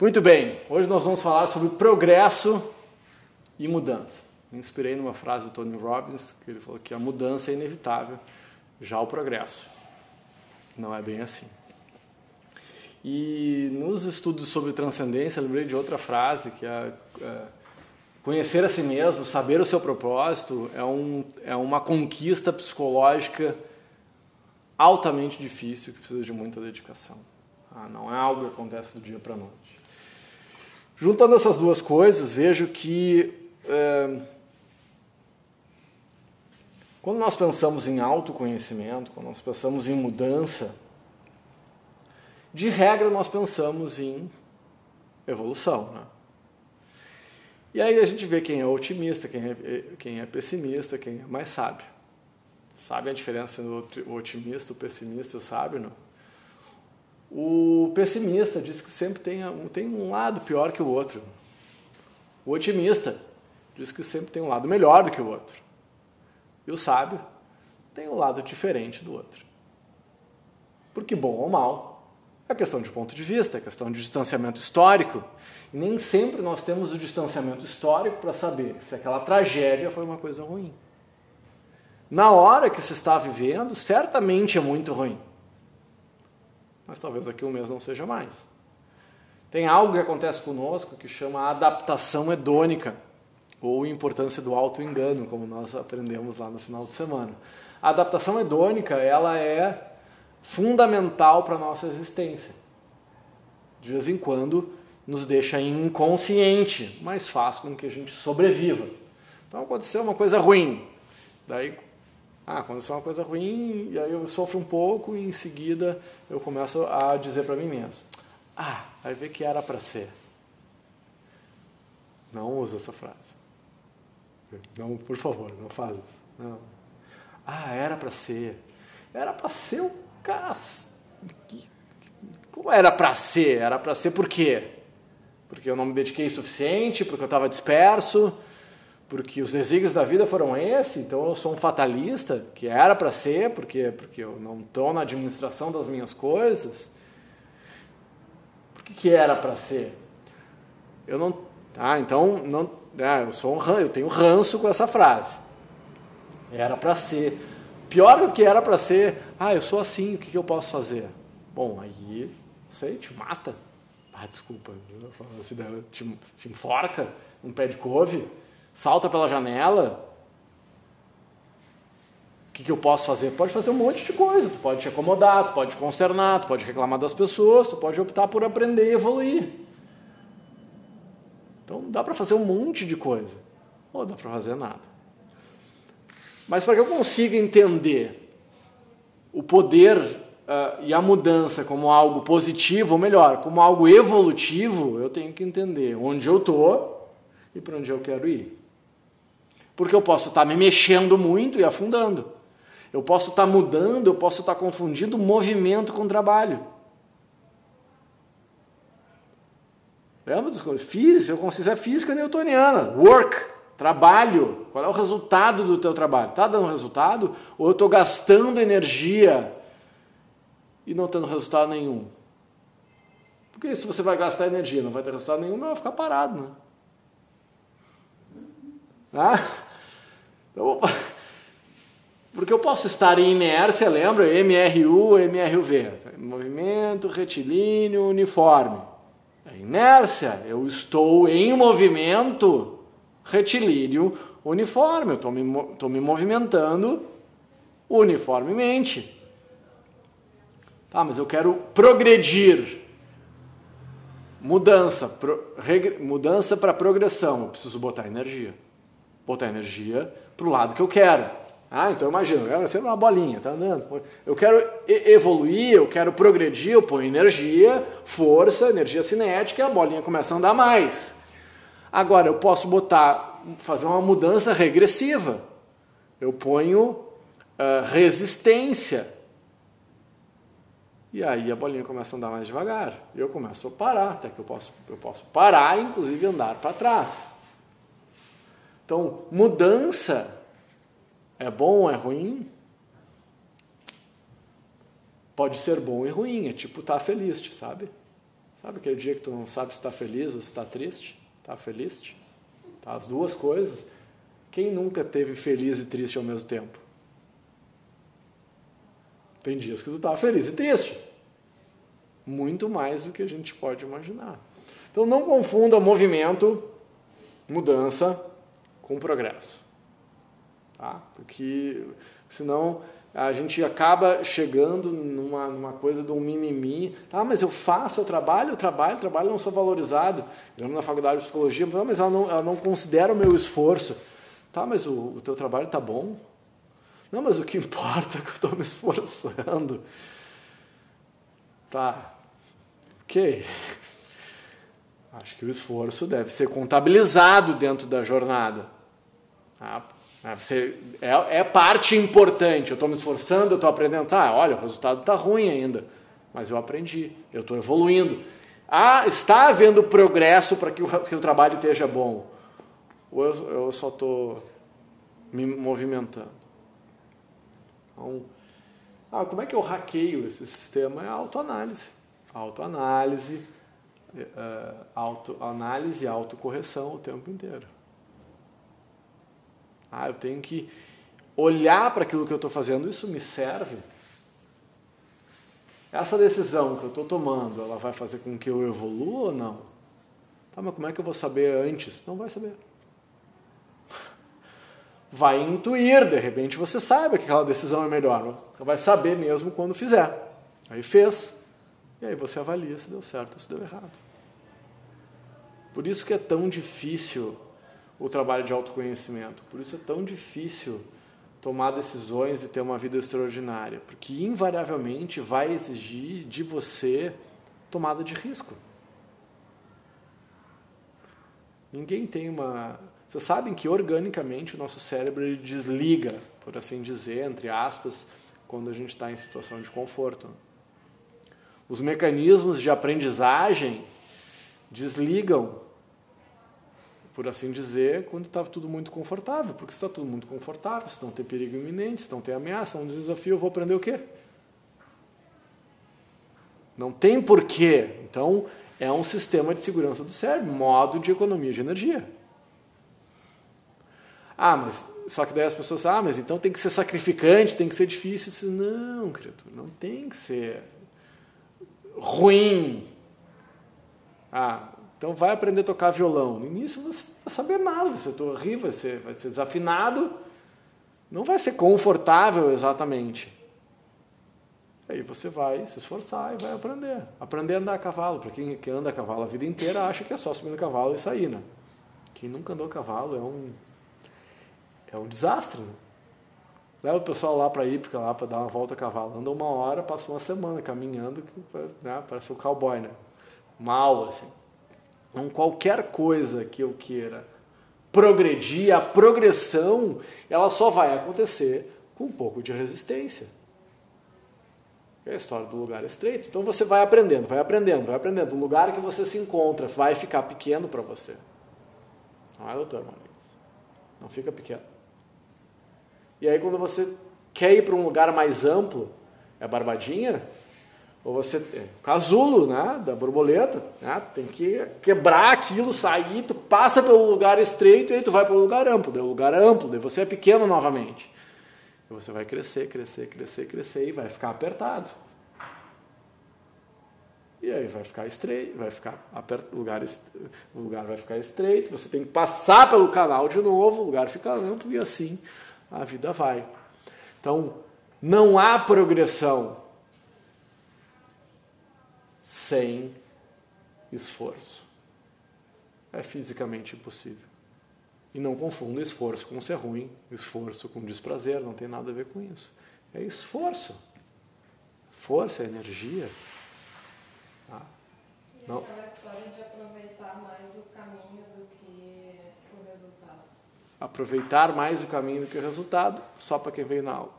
Muito bem, hoje nós vamos falar sobre progresso e mudança. Me inspirei numa frase do Tony Robbins, que ele falou que a mudança é inevitável, já o progresso não é bem assim. E nos estudos sobre transcendência, lembrei de outra frase, que é, é conhecer a si mesmo, saber o seu propósito, é, um, é uma conquista psicológica altamente difícil, que precisa de muita dedicação. Ah, não é algo que acontece do dia para a noite. Juntando essas duas coisas, vejo que é, quando nós pensamos em autoconhecimento, quando nós pensamos em mudança, de regra nós pensamos em evolução. Né? E aí a gente vê quem é otimista, quem é, quem é pessimista, quem é mais sábio. Sabe a diferença entre o otimista, o pessimista e o sábio? Não? O pessimista diz que sempre tem, tem um lado pior que o outro. O otimista diz que sempre tem um lado melhor do que o outro. E o sábio tem um lado diferente do outro. Porque bom ou mal é questão de ponto de vista, é questão de distanciamento histórico. E nem sempre nós temos o distanciamento histórico para saber se aquela tragédia foi uma coisa ruim. Na hora que se está vivendo, certamente é muito ruim mas talvez daqui a um mês não seja mais. Tem algo que acontece conosco que chama adaptação hedônica, ou importância do auto-engano, como nós aprendemos lá no final de semana. A adaptação hedônica ela é fundamental para a nossa existência. De vez em quando nos deixa inconsciente, mas faz com que a gente sobreviva. Então aconteceu uma coisa ruim, daí ah, aconteceu uma coisa ruim, e aí eu sofro um pouco, e em seguida eu começo a dizer para mim mesmo: Ah, vai ver que era para ser. Não usa essa frase. Não, por favor, não faz isso. Não. Ah, era para ser. Era para ser o cara. Como era para ser? Era para ser por quê? Porque eu não me dediquei o suficiente, porque eu estava disperso, porque os desígnios da vida foram esse, então eu sou um fatalista, que era para ser, porque, porque eu não estou na administração das minhas coisas. Por que, que era para ser? Eu não. Tá, então, não, ah, eu, sou um, eu tenho ranço com essa frase. Era para ser. Pior do que era para ser, ah, eu sou assim, o que, que eu posso fazer? Bom, aí, não sei, te mata. Ah, desculpa, assim, te, te enforca, um pé de couve salta pela janela. O que, que eu posso fazer? Pode fazer um monte de coisa. Tu pode te acomodar, tu pode te consternar, tu pode reclamar das pessoas, tu pode optar por aprender e evoluir. Então dá para fazer um monte de coisa. Ou dá para fazer nada. Mas para que eu consiga entender o poder uh, e a mudança como algo positivo, ou melhor, como algo evolutivo, eu tenho que entender onde eu estou e para onde eu quero ir. Porque eu posso estar me mexendo muito e afundando. Eu posso estar mudando, eu posso estar confundindo movimento com trabalho. Lembra das coisas? Física, eu consigo é física newtoniana. Work, trabalho. Qual é o resultado do teu trabalho? Está dando resultado? Ou eu estou gastando energia e não tendo resultado nenhum? Porque se você vai gastar energia não vai ter resultado nenhum, vai ficar parado, né? Ah? Então, porque eu posso estar em inércia, lembra? MRU, MRUV. Movimento retilíneo uniforme. A inércia, eu estou em movimento retilíneo uniforme. Eu estou me, me movimentando uniformemente. Tá, mas eu quero progredir. Mudança, pro, reg, mudança para progressão. Eu preciso botar energia. Botar energia para o lado que eu quero. Ah, então imagina, eu quero uma bolinha, tá andando. Eu quero evoluir, eu quero progredir, eu ponho energia, força, energia cinética, e a bolinha começa a andar mais. Agora eu posso botar, fazer uma mudança regressiva. Eu ponho uh, resistência. E aí a bolinha começa a andar mais devagar. Eu começo a parar, até que eu posso, eu posso parar, inclusive andar para trás. Então, mudança é bom ou é ruim? Pode ser bom e ruim, é tipo estar tá feliz, sabe? Sabe aquele dia que tu não sabe se está feliz ou se está triste? Está feliz? Tá, as duas coisas. Quem nunca teve feliz e triste ao mesmo tempo? Tem dias que tu está feliz e triste. Muito mais do que a gente pode imaginar. Então não confunda movimento, mudança, com progresso. Tá? Porque senão a gente acaba chegando numa, numa coisa de um mimimi. Ah, mas eu faço, eu trabalho, eu trabalho, eu trabalho, não sou valorizado. Eu na faculdade de psicologia, ah, mas ela não, ela não considera o meu esforço. Tá, mas o, o teu trabalho está bom? Não, mas o que importa é que eu estou me esforçando. Tá, ok. Acho que o esforço deve ser contabilizado dentro da jornada. Ah, você, é, é, parte importante. Eu estou me esforçando, eu estou aprendendo. Tá, olha, o resultado está ruim ainda, mas eu aprendi, eu estou evoluindo. Ah, está havendo progresso para que, que o, trabalho esteja bom. Ou eu, eu só estou me movimentando. Então, ah, como é que eu hackeio esse sistema? É autoanálise. Autoanálise, é, autoanálise e autocorreção o tempo inteiro. Ah, eu tenho que olhar para aquilo que eu estou fazendo, isso me serve? Essa decisão que eu estou tomando, ela vai fazer com que eu evolua ou não? Tá, mas como é que eu vou saber antes? Não vai saber. Vai intuir, de repente você sabe que aquela decisão é melhor. Vai saber mesmo quando fizer. Aí fez. E aí você avalia se deu certo ou se deu errado. Por isso que é tão difícil o trabalho de autoconhecimento. Por isso é tão difícil tomar decisões e ter uma vida extraordinária, porque invariavelmente vai exigir de você tomada de risco. Ninguém tem uma. Vocês sabem que organicamente o nosso cérebro desliga, por assim dizer, entre aspas, quando a gente está em situação de conforto. Os mecanismos de aprendizagem desligam por assim dizer, quando está tudo muito confortável. Porque se está tudo muito confortável, se não tem perigo iminente, se não tem ameaça, tem desafio, eu vou aprender o quê? Não tem porquê. Então, é um sistema de segurança do cérebro, modo de economia de energia. Ah, mas só que daí as pessoas ah, mas então tem que ser sacrificante, tem que ser difícil. Disse, não, criatura, não tem que ser ruim. Ah, então vai aprender a tocar violão. No início você não vai saber nada, vai ser horrível, vai ser, vai ser desafinado, não vai ser confortável exatamente. Aí você vai se esforçar e vai aprender. Aprender a andar a cavalo. Para quem, quem anda a cavalo a vida inteira acha que é só subir no cavalo e sair, né? Quem nunca andou a cavalo é um, é um desastre. Né? Leva o pessoal lá para ir, lá para dar uma volta a cavalo. Anda uma hora, passa uma semana caminhando, né? parece um cowboy, né? Mal, assim. Então, qualquer coisa que eu queira progredir, a progressão, ela só vai acontecer com um pouco de resistência. É a história do lugar estreito. Então você vai aprendendo, vai aprendendo, vai aprendendo. O lugar que você se encontra vai ficar pequeno para você. Não é, doutor Marques? Não fica pequeno. E aí quando você quer ir para um lugar mais amplo, é barbadinha, ou você é, casulo, né, da borboleta, né, tem que quebrar aquilo, sair, tu passa pelo lugar estreito e aí tu vai para o lugar amplo, daí o lugar é amplo, daí você é pequeno novamente. E você vai crescer, crescer, crescer, crescer e vai ficar apertado. E aí vai ficar estreito, vai ficar aperto, lugar, o lugar vai ficar estreito, você tem que passar pelo canal de novo, o lugar fica amplo e assim a vida vai. Então, não há progressão sem esforço. É fisicamente impossível. E não confunda esforço com ser ruim, esforço com desprazer, não tem nada a ver com isso. É esforço. Força, energia. Ah, e não. aquela história de aproveitar mais o caminho do que o resultado. Aproveitar mais o caminho do que o resultado, só para quem veio na aula.